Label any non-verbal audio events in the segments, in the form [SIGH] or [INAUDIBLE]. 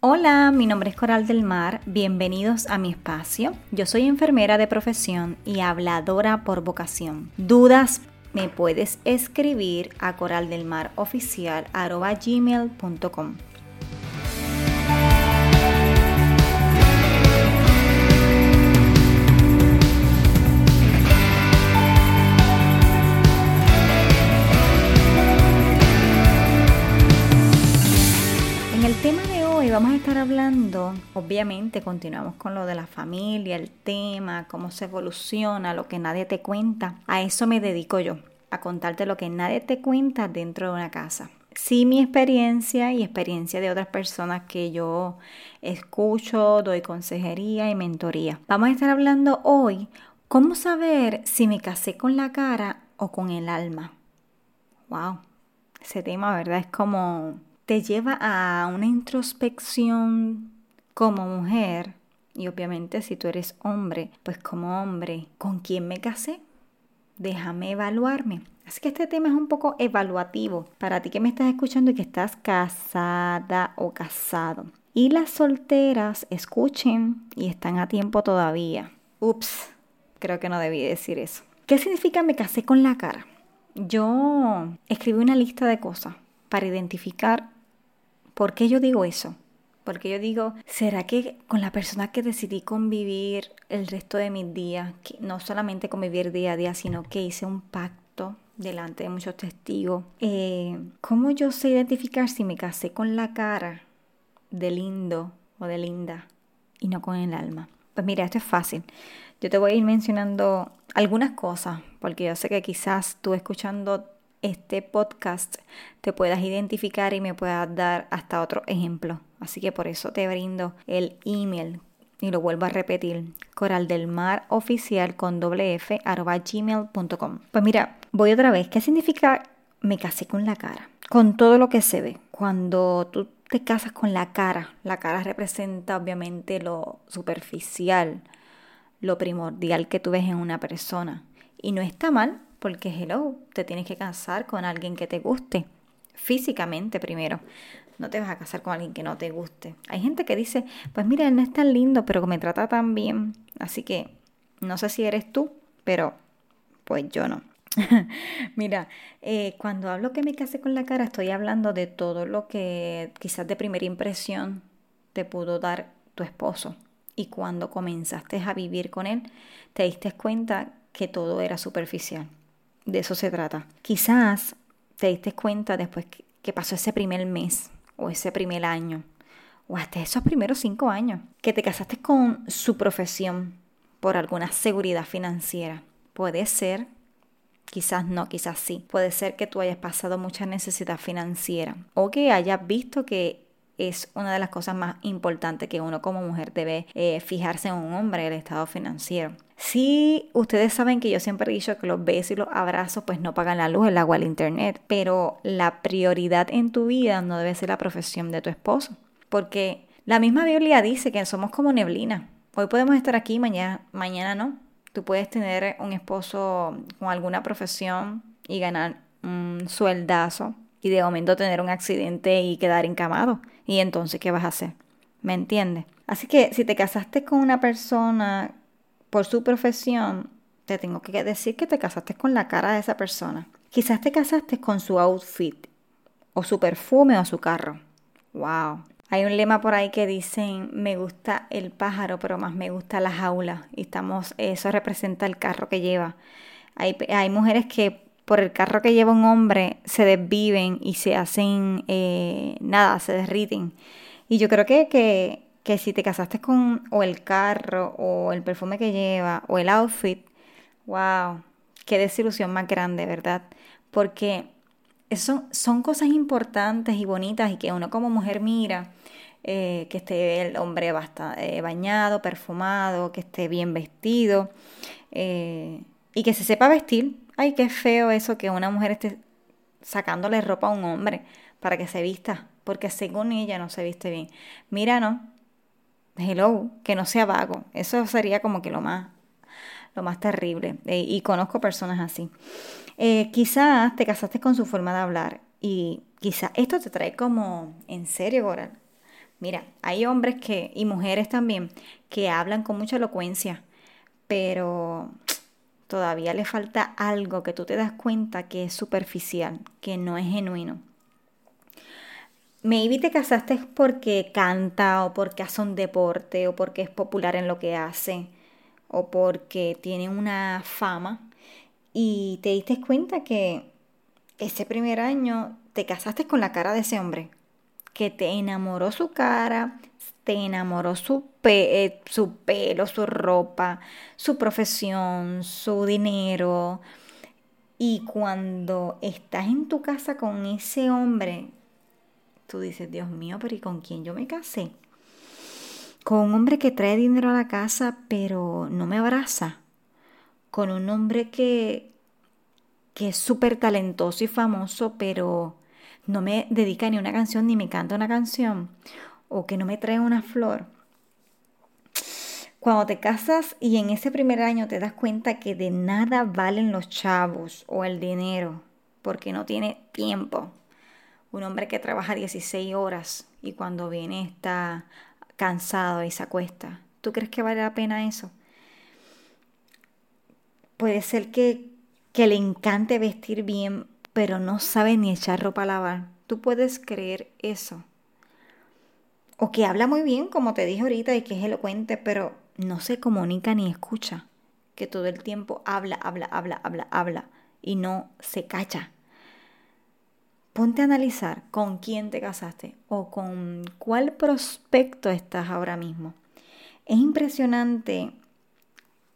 Hola, mi nombre es Coral del Mar, bienvenidos a mi espacio. Yo soy enfermera de profesión y habladora por vocación. ¿Dudas? Me puedes escribir a coraldelmaroficial.gmail.com estar hablando, obviamente continuamos con lo de la familia, el tema, cómo se evoluciona, lo que nadie te cuenta. A eso me dedico yo, a contarte lo que nadie te cuenta dentro de una casa. Sí, mi experiencia y experiencia de otras personas que yo escucho, doy consejería y mentoría. Vamos a estar hablando hoy cómo saber si me casé con la cara o con el alma. Wow, ese tema, ¿verdad? Es como te lleva a una introspección como mujer y obviamente si tú eres hombre, pues como hombre, ¿con quién me casé? Déjame evaluarme. Así que este tema es un poco evaluativo para ti que me estás escuchando y que estás casada o casado. Y las solteras escuchen y están a tiempo todavía. Ups, creo que no debí decir eso. ¿Qué significa me casé con la cara? Yo escribí una lista de cosas para identificar ¿Por qué yo digo eso? Porque yo digo, ¿será que con la persona que decidí convivir el resto de mis días, no solamente convivir día a día, sino que hice un pacto delante de muchos testigos, eh, ¿cómo yo sé identificar si me casé con la cara de lindo o de linda y no con el alma? Pues mira, esto es fácil. Yo te voy a ir mencionando algunas cosas, porque yo sé que quizás tú escuchando este podcast te puedas identificar y me puedas dar hasta otro ejemplo. Así que por eso te brindo el email y lo vuelvo a repetir, coraldelmaroficial con doble f arroba gmail.com. Pues mira, voy otra vez. ¿Qué significa me casé con la cara? Con todo lo que se ve. Cuando tú te casas con la cara, la cara representa obviamente lo superficial, lo primordial que tú ves en una persona. Y no está mal porque, hello, te tienes que casar con alguien que te guste. Físicamente primero. No te vas a casar con alguien que no te guste. Hay gente que dice, pues mira, él no es tan lindo, pero me trata tan bien. Así que no sé si eres tú, pero pues yo no. [LAUGHS] Mira, eh, cuando hablo que me casé con la cara, estoy hablando de todo lo que quizás de primera impresión te pudo dar tu esposo. Y cuando comenzaste a vivir con él, te diste cuenta que todo era superficial de eso se trata. Quizás te diste cuenta después que pasó ese primer mes o ese primer año o hasta esos primeros cinco años que te casaste con su profesión por alguna seguridad financiera. Puede ser, quizás no, quizás sí. Puede ser que tú hayas pasado mucha necesidad financiera o que hayas visto que es una de las cosas más importantes que uno como mujer debe eh, fijarse en un hombre, el estado financiero. Sí, ustedes saben que yo siempre he dicho que los besos y los abrazos pues no pagan la luz, el agua, el internet, pero la prioridad en tu vida no debe ser la profesión de tu esposo, porque la misma Biblia dice que somos como neblina. Hoy podemos estar aquí, mañana, mañana no. Tú puedes tener un esposo con alguna profesión y ganar un sueldazo y de momento tener un accidente y quedar encamado. Y entonces, ¿qué vas a hacer? ¿Me entiendes? Así que si te casaste con una persona por su profesión, te tengo que decir que te casaste con la cara de esa persona. Quizás te casaste con su outfit, o su perfume, o su carro. ¡Wow! Hay un lema por ahí que dicen, me gusta el pájaro, pero más me gusta la jaula. Y estamos, eso representa el carro que lleva. Hay, hay mujeres que por el carro que lleva un hombre se desviven y se hacen eh, nada, se derriten. Y yo creo que, que, que, si te casaste con o el carro o el perfume que lleva o el outfit, wow, qué desilusión más grande, ¿verdad? Porque eso son cosas importantes y bonitas y que uno como mujer mira. Eh, que esté el hombre bastante, eh, bañado, perfumado, que esté bien vestido y que se sepa vestir, ay, qué feo eso que una mujer esté sacándole ropa a un hombre para que se vista, porque según ella no se viste bien. Mira, no, hello, que no sea vago. Eso sería como que lo más, lo más terrible. Eh, y conozco personas así. Eh, quizás te casaste con su forma de hablar y quizás esto te trae como en serio, Goral. Mira, hay hombres que, y mujeres también, que hablan con mucha elocuencia, pero todavía le falta algo que tú te das cuenta que es superficial, que no es genuino. Maybe te casaste porque canta o porque hace un deporte o porque es popular en lo que hace o porque tiene una fama y te diste cuenta que ese primer año te casaste con la cara de ese hombre, que te enamoró su cara, te enamoró su, eh, su pelo, su ropa, su profesión, su dinero. Y cuando estás en tu casa con ese hombre, tú dices, Dios mío, pero ¿y con quién yo me casé? Con un hombre que trae dinero a la casa, pero no me abraza. Con un hombre que, que es súper talentoso y famoso, pero no me dedica ni una canción ni me canta una canción. O que no me trae una flor. Cuando te casas y en ese primer año te das cuenta que de nada valen los chavos o el dinero, porque no tiene tiempo un hombre que trabaja 16 horas y cuando viene está cansado y se acuesta. ¿Tú crees que vale la pena eso? Puede ser que, que le encante vestir bien, pero no sabe ni echar ropa a lavar. Tú puedes creer eso. O que habla muy bien, como te dije ahorita, y que es elocuente, pero no se comunica ni escucha. Que todo el tiempo habla, habla, habla, habla, habla y no se cacha ponte a analizar con quién te casaste o con cuál prospecto estás ahora mismo. Es impresionante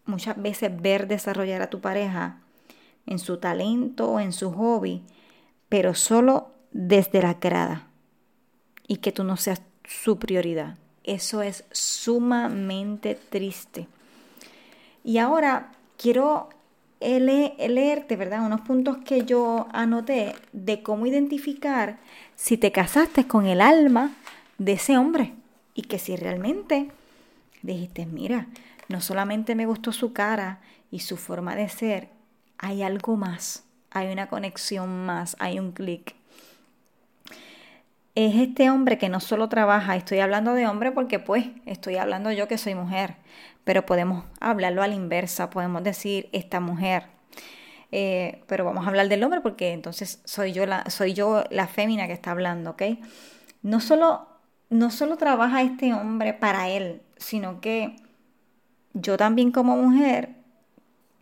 muchas veces ver desarrollar a tu pareja en su talento o en su hobby, pero solo desde la grada y que tú no seas su prioridad. Eso es sumamente triste. Y ahora quiero leerte, ¿verdad? Unos puntos que yo anoté de cómo identificar si te casaste con el alma de ese hombre y que si realmente dijiste, mira, no solamente me gustó su cara y su forma de ser, hay algo más, hay una conexión más, hay un clic. Es este hombre que no solo trabaja, estoy hablando de hombre porque pues estoy hablando yo que soy mujer, pero podemos hablarlo a la inversa, podemos decir esta mujer. Eh, pero vamos a hablar del hombre porque entonces soy yo la, soy yo la fémina que está hablando, ¿ok? No solo, no solo trabaja este hombre para él, sino que yo también como mujer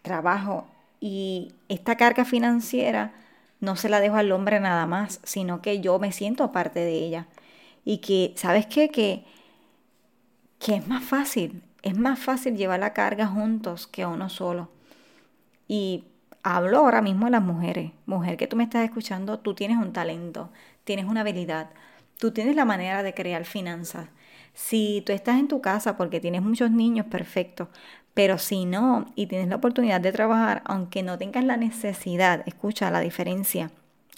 trabajo y esta carga financiera no se la dejo al hombre nada más, sino que yo me siento parte de ella. Y que, ¿sabes qué? Que, que es más fácil, es más fácil llevar la carga juntos que uno solo. Y hablo ahora mismo de las mujeres. Mujer que tú me estás escuchando, tú tienes un talento, tienes una habilidad, tú tienes la manera de crear finanzas. Si tú estás en tu casa porque tienes muchos niños, perfecto. Pero si no y tienes la oportunidad de trabajar, aunque no tengas la necesidad, escucha la diferencia,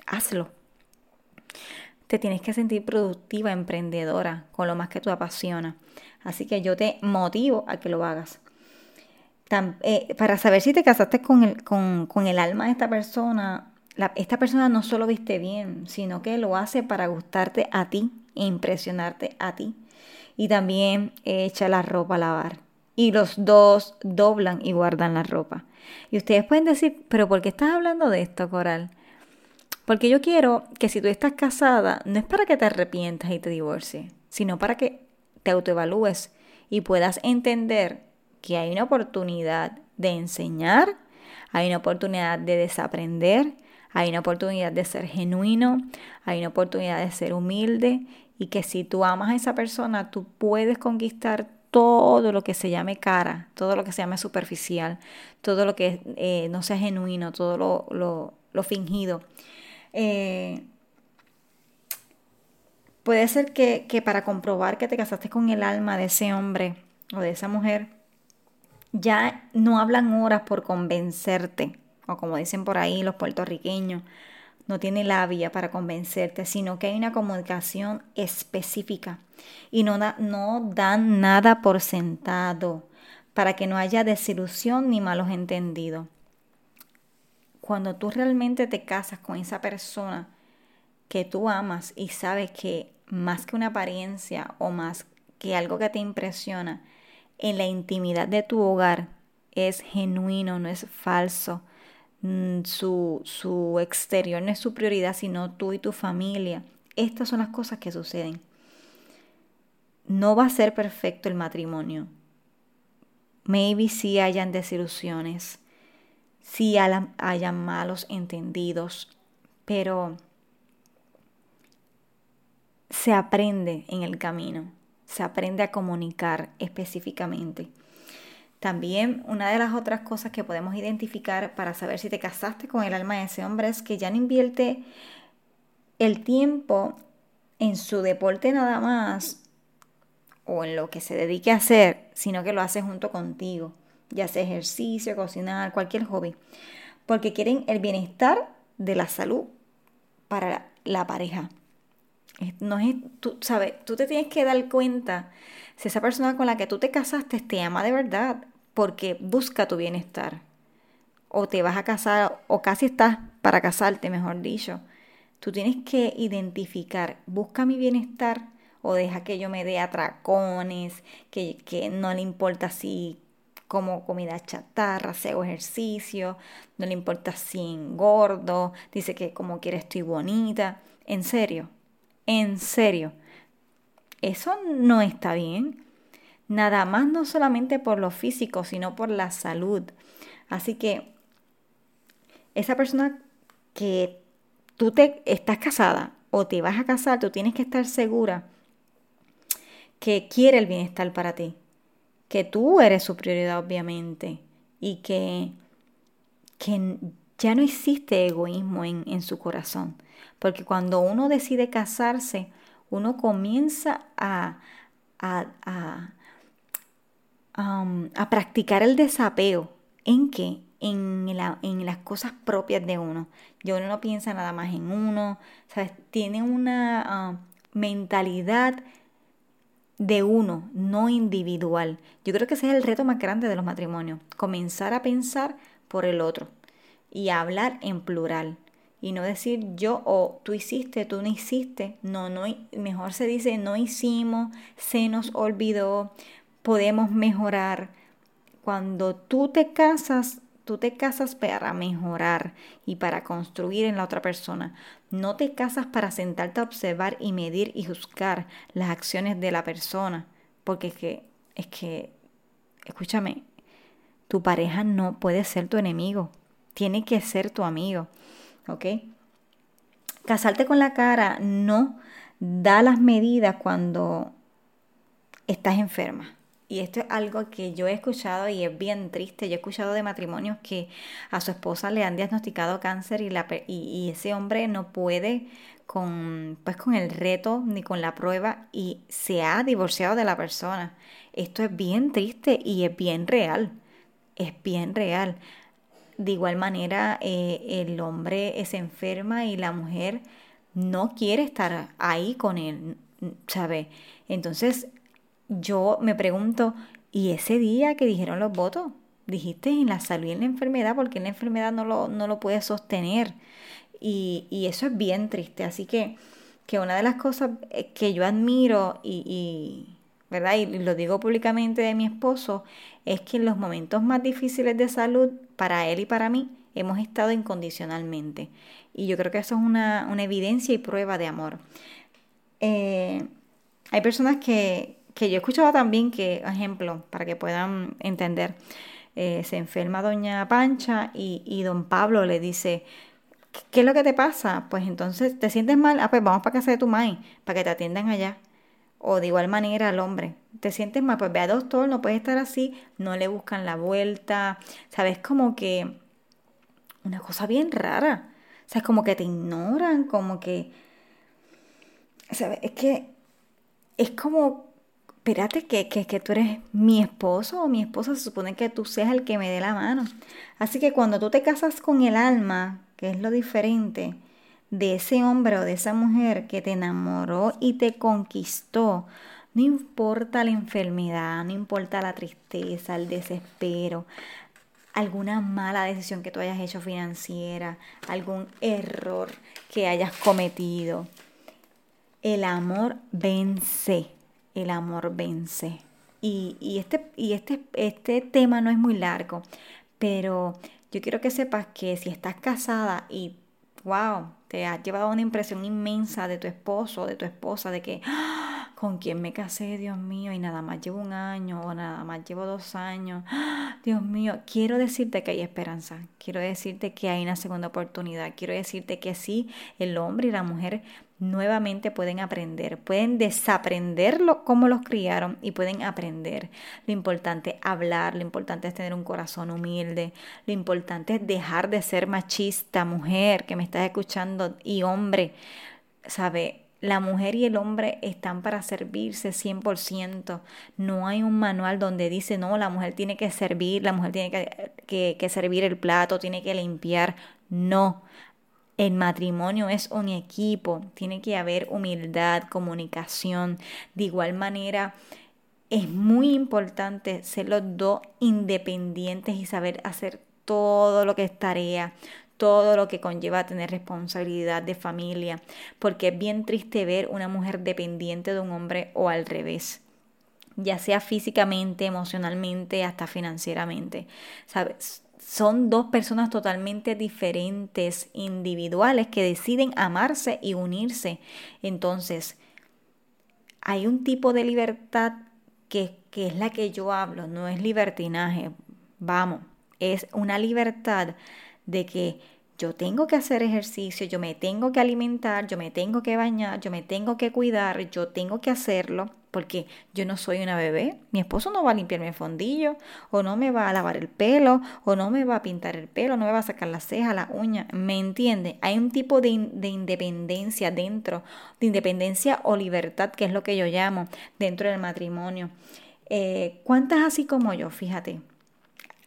hazlo. Te tienes que sentir productiva, emprendedora, con lo más que tú apasiona. Así que yo te motivo a que lo hagas. Eh, para saber si te casaste con el, con, el alma de esta persona, esta persona no solo viste bien, sino que lo hace para gustarte a ti e impresionarte a ti. Y también echa la ropa a lavar. Y los dos doblan y guardan la ropa. Y ustedes pueden decir, pero ¿por qué estás hablando de esto, Coral? Porque yo quiero que si tú estás casada, no es para que te arrepientas y te divorcies, sino para que te autoevalúes y puedas entender que hay una oportunidad de enseñar, hay una oportunidad de desaprender, hay una oportunidad de ser genuino, hay una oportunidad de ser humilde y que si tú amas a esa persona, tú puedes conquistar todo lo que se llame cara, todo lo que se llame superficial, todo lo que eh, no sea genuino, todo lo, fingido. Eh, Puede ser que, para comprobar que te casaste con el alma de ese hombre o de esa mujer, ya no hablan horas por convencerte, o como dicen por ahí los puertorriqueños, no tiene labia para convencerte, sino que hay una comunicación específica y no, no dan nada por sentado para que no haya desilusión ni malos entendidos. Cuando tú realmente te casas con esa persona que tú amas y sabes que más que una apariencia o más que algo que te impresiona, en la intimidad de tu hogar es genuino, no es falso. Mm, su, su exterior no es su prioridad, sino tú y tu familia. Estas son las cosas que suceden. No va a ser perfecto el matrimonio. Maybe sí hayan desilusiones, sí hayan malos entendidos, pero se aprende en el camino, se aprende a comunicar específicamente. También una de las otras cosas que podemos identificar para saber si te casaste con el alma de ese hombre es que ya no invierte el tiempo en su deporte nada más o en lo que se dedique a hacer, sino que lo hace junto contigo, ya sea ejercicio, cocinar, cualquier hobby, porque quieren el bienestar de la salud para la pareja. No es, tú, sabes, tú te tienes que dar cuenta si esa persona con la que tú te casaste te ama de verdad, porque busca tu bienestar. O te vas a casar, o casi estás para casarte, mejor dicho. Tú tienes que identificar, busca mi bienestar o deja que yo me dé atracones, que, que no le importa si como comida chatarra, si hago ejercicio, no le importa si engordo, dice que como quiere estoy bonita. En serio, en serio, eso no está bien. Nada más no solamente por lo físico, sino por la salud. Así que esa persona que tú te estás casada o te vas a casar, tú tienes que estar segura que quiere el bienestar para ti, que tú eres su prioridad obviamente y que, que ya no existe egoísmo en, en su corazón, porque cuando uno decide casarse, uno comienza a, a, a, a practicar el desapego. ¿En qué? En, las cosas propias de uno. Ya uno no piensa nada más en uno, ¿sabes? Tiene una uh, mentalidad de uno, no individual. Yo creo que ese es el reto más grande de los matrimonios, comenzar a pensar por el otro y hablar en plural y no decir yo o tú hiciste, tú no hiciste. No, no, mejor se dice no hicimos, se nos olvidó, podemos mejorar. Cuando tú te casas, tú te casas para mejorar y para construir en la otra persona. No te casas para sentarte a observar y medir y juzgar las acciones de la persona. Porque es que, es que, escúchame, tu pareja no puede ser tu enemigo tiene que ser tu amigo, ¿ok? Casarte con la cara no da las medidas cuando estás enferma. Y esto es algo que yo he escuchado y es bien triste. Yo he escuchado de matrimonios que a su esposa le han diagnosticado cáncer y, la, y, ese hombre no puede con, pues con el reto ni con la prueba y se ha divorciado de la persona. Esto es bien triste y es bien real. Es bien real. De igual manera, eh, el hombre se enferma y la mujer no quiere estar ahí con él, ¿sabe? Entonces, yo me pregunto, ¿y ese día que dijeron los votos? Dijiste en la salud y en la enfermedad, porque en la enfermedad no lo, no lo puede sostener. Y, y, eso es bien triste. Así que, que una de las cosas eh, que yo admiro y ¿verdad? Y lo digo públicamente de mi esposo, es que en los momentos más difíciles de salud, para él y para mí, hemos estado incondicionalmente. Y yo creo que eso es una, evidencia y prueba de amor. Eh, hay personas que, que yo he escuchado también que, ejemplo, para que puedan entender, eh, se enferma doña Pancha y, y don Pablo le dice, ¿qué es lo que te pasa? Pues entonces, ¿te sientes mal? Ah, pues vamos para casa de tu mãe, para que te atiendan allá. O de igual manera al hombre, te sientes mal, pues ve a doctor, no puedes estar así, no le buscan la vuelta, ¿sabes? Como que una cosa bien rara, o sea, es como que te ignoran, como que, ¿sabes? Es que es como, espérate, que, que, que tú eres mi esposo o mi esposa, se supone que tú seas el que me dé la mano. Así que cuando tú te casas con el alma, que es lo diferente, de ese hombre o de esa mujer que te enamoró y te conquistó, no importa la enfermedad, no importa la tristeza, el desespero, alguna mala decisión que tú hayas hecho financiera, algún error que hayas cometido. El amor vence, el amor vence. Y, este, y este, este tema no es muy largo, pero yo quiero que sepas que si estás casada y, wow, te has llevado una impresión inmensa de tu esposo, de tu esposa, de que, ¡Ah! ¿con quién me casé, Dios mío? Y nada más llevo un año o nada más llevo dos años. ¡Ah! Dios mío, quiero decirte que hay esperanza, quiero decirte que hay una segunda oportunidad, quiero decirte que sí, el hombre y la mujer nuevamente pueden aprender, pueden desaprenderlo como los criaron y pueden aprender. Lo importante es hablar, lo importante es tener un corazón humilde, lo importante es dejar de ser machista, mujer que me estás escuchando y hombre, ¿sabe? La mujer y el hombre están para servirse 100%. No hay un manual donde dice, no, la mujer tiene que servir, la mujer tiene que, que servir el plato, tiene que limpiar. No, el matrimonio es un equipo, tiene que haber humildad, comunicación. De igual manera, es muy importante ser los dos independientes y saber hacer todo lo que es tarea, todo lo que conlleva tener responsabilidad de familia, porque es bien triste ver una mujer dependiente de un hombre o al revés ya sea físicamente, emocionalmente, hasta financieramente. ¿Sabes? Son dos personas totalmente diferentes, individuales, que deciden amarse y unirse. Entonces, hay un tipo de libertad que, que es la que yo hablo, no es libertinaje, vamos, es una libertad de que yo tengo que hacer ejercicio, yo me tengo que alimentar, yo me tengo que bañar, yo me tengo que cuidar, yo tengo que hacerlo porque yo no soy una bebé. Mi esposo no va a limpiarme el fondillo, o no me va a lavar el pelo, o no me va a pintar el pelo, no me va a sacar la ceja, la uña. ¿Me entiende? Hay un tipo de, independencia dentro, de independencia o libertad, que es lo que yo llamo dentro del matrimonio. Eh, ¿Cuántas así como yo? Fíjate.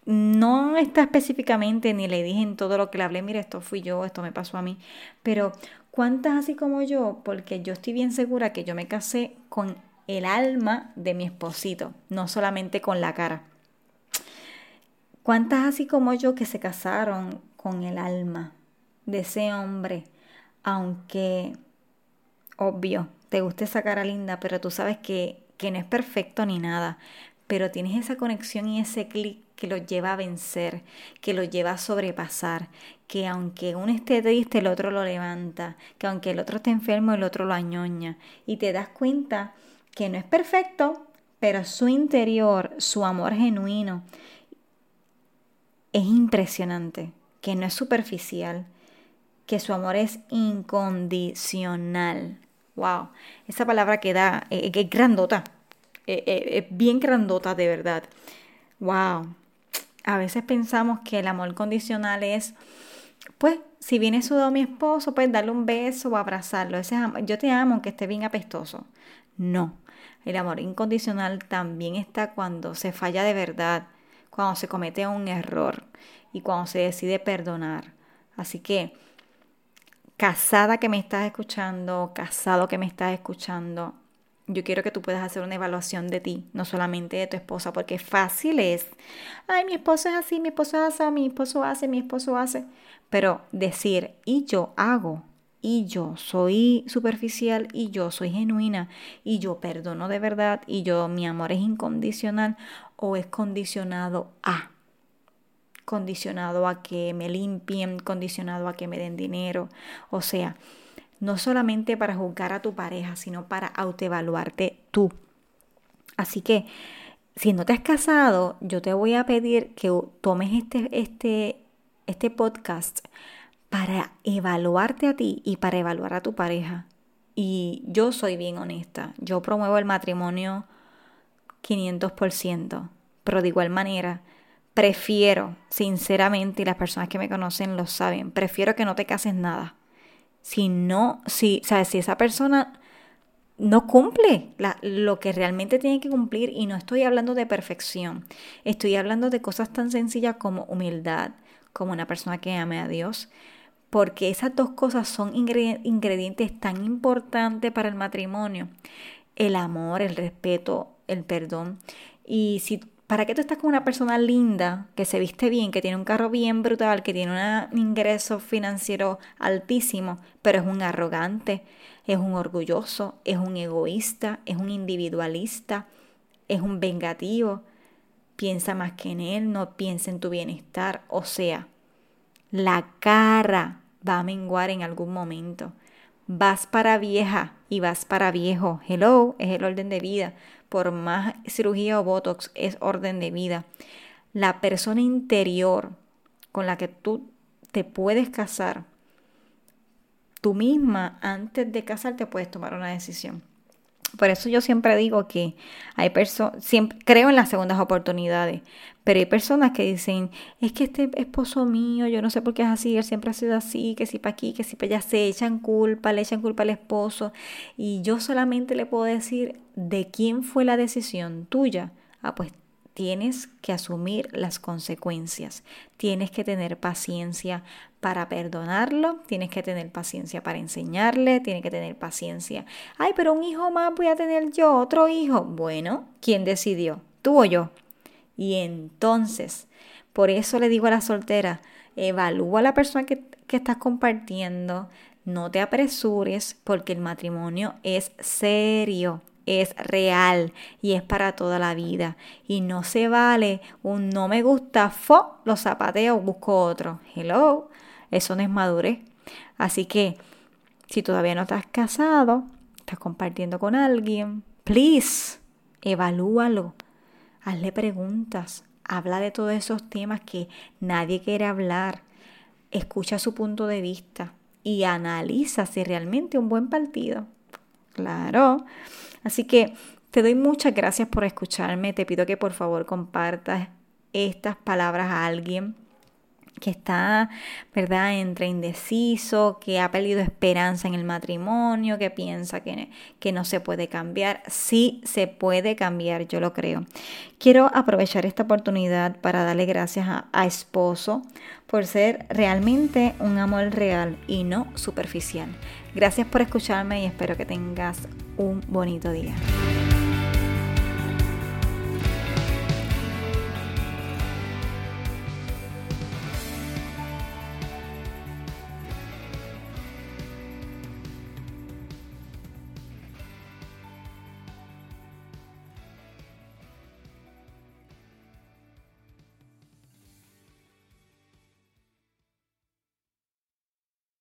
No está específicamente, ni le dije en todo lo que le hablé, mire, esto fui yo, esto me pasó a mí, pero ¿cuántas así como yo? Porque yo estoy bien segura que yo me casé con el alma de mi esposito, no solamente con la cara. ¿Cuántas así como yo que se casaron con el alma de ese hombre? Aunque, obvio, te guste esa cara linda, pero tú sabes que, que no es perfecto ni nada, pero tienes esa conexión y ese clic que lo lleva a vencer, que lo lleva a sobrepasar, que aunque uno esté triste, el otro lo levanta, que aunque el otro esté enfermo, el otro lo añoña. Y te das cuenta que no es perfecto, pero su interior, su amor genuino, es impresionante, que no es superficial, que su amor es incondicional. Wow, esa palabra que da, eh, es grandota, eh, eh, es bien grandota de verdad. Wow, a veces pensamos que el amor condicional es, pues, si viene sudado mi esposo, pues darle un beso o abrazarlo. Ese yo te amo aunque esté bien apestoso. No, el amor incondicional también está cuando se falla de verdad, cuando se comete un error y cuando se decide perdonar. Así que, casada que me estás escuchando, casado que me estás escuchando, yo quiero que tú puedas hacer una evaluación de ti, no solamente de tu esposa, porque fácil es, ay, mi esposo es así, mi esposo hace, mi esposo hace, mi esposo hace, pero decir, y yo hago, y yo soy superficial y yo soy genuina y yo perdono de verdad y yo mi amor es incondicional o es condicionado a condicionado a que me limpien, condicionado a que me den dinero, o sea, no solamente para juzgar a tu pareja, sino para autoevaluarte tú. Así que si no te has casado, yo te voy a pedir que tomes este, este, este podcast para evaluarte a ti y para evaluar a tu pareja. Y yo soy bien honesta, yo promuevo el matrimonio 500%, pero de igual manera prefiero, sinceramente, y las personas que me conocen lo saben, prefiero que no te cases nada. Si no, si, ¿sabes? si esa persona no cumple lo que realmente tiene que cumplir, y no estoy hablando de perfección, estoy hablando de cosas tan sencillas como humildad, como una persona que ame a Dios, porque esas dos cosas son ingredientes tan importantes para el matrimonio. El amor, el respeto, el perdón. Y si ¿Para qué tú estás con una persona linda, que se viste bien, que tiene un carro bien brutal, que tiene un ingreso financiero altísimo, pero es un arrogante, es un orgulloso, es un egoísta, es un individualista, es un vengativo? Piensa más que en él, no piensa en tu bienestar. O sea, la cara va a menguar en algún momento. Vas para vieja y vas para viejo. Hello, es el orden de vida por más cirugía o botox, es orden de vida. La persona interior con la que tú te puedes casar, tú misma antes de casarte puedes tomar una decisión. Por eso yo siempre digo que hay personas, creo en las segundas oportunidades, pero hay personas que dicen, es que este esposo mío, yo no sé por qué es así, él siempre ha sido así, que si para aquí, que si para allá, se echan culpa, le echan culpa al esposo, y yo solamente le puedo decir de quién fue la decisión tuya. Ah, pues tienes que asumir las consecuencias, tienes que tener paciencia para perdonarlo, tienes que tener paciencia para enseñarle, tienes que tener paciencia. Ay, pero un hijo más voy a tener yo, otro hijo. Bueno, ¿quién decidió? ¿Tú o yo? Y entonces, por eso le digo a la soltera, evalúa a la persona que, que estás compartiendo, no te apresures porque el matrimonio es serio es real y es para toda la vida. Y no se vale un no me gusta, fo, lo zapateo, busco otro. Hello, eso no es madurez. Así que si todavía no estás casado, estás compartiendo con alguien, please, evalúalo. Hazle preguntas. Habla de todos esos temas que nadie quiere hablar. Escucha su punto de vista y analiza si realmente un buen partido. Claro. Así que te doy muchas gracias por escucharme. Te pido que por favor compartas estas palabras a alguien que está, ¿verdad?, entre indeciso, que ha perdido esperanza en el matrimonio, que piensa que, que, no se puede cambiar. Sí se puede cambiar, yo lo creo. Quiero aprovechar esta oportunidad para darle gracias a, a esposo por ser realmente un amor real y no superficial. Gracias por escucharme y espero que tengas un bonito día.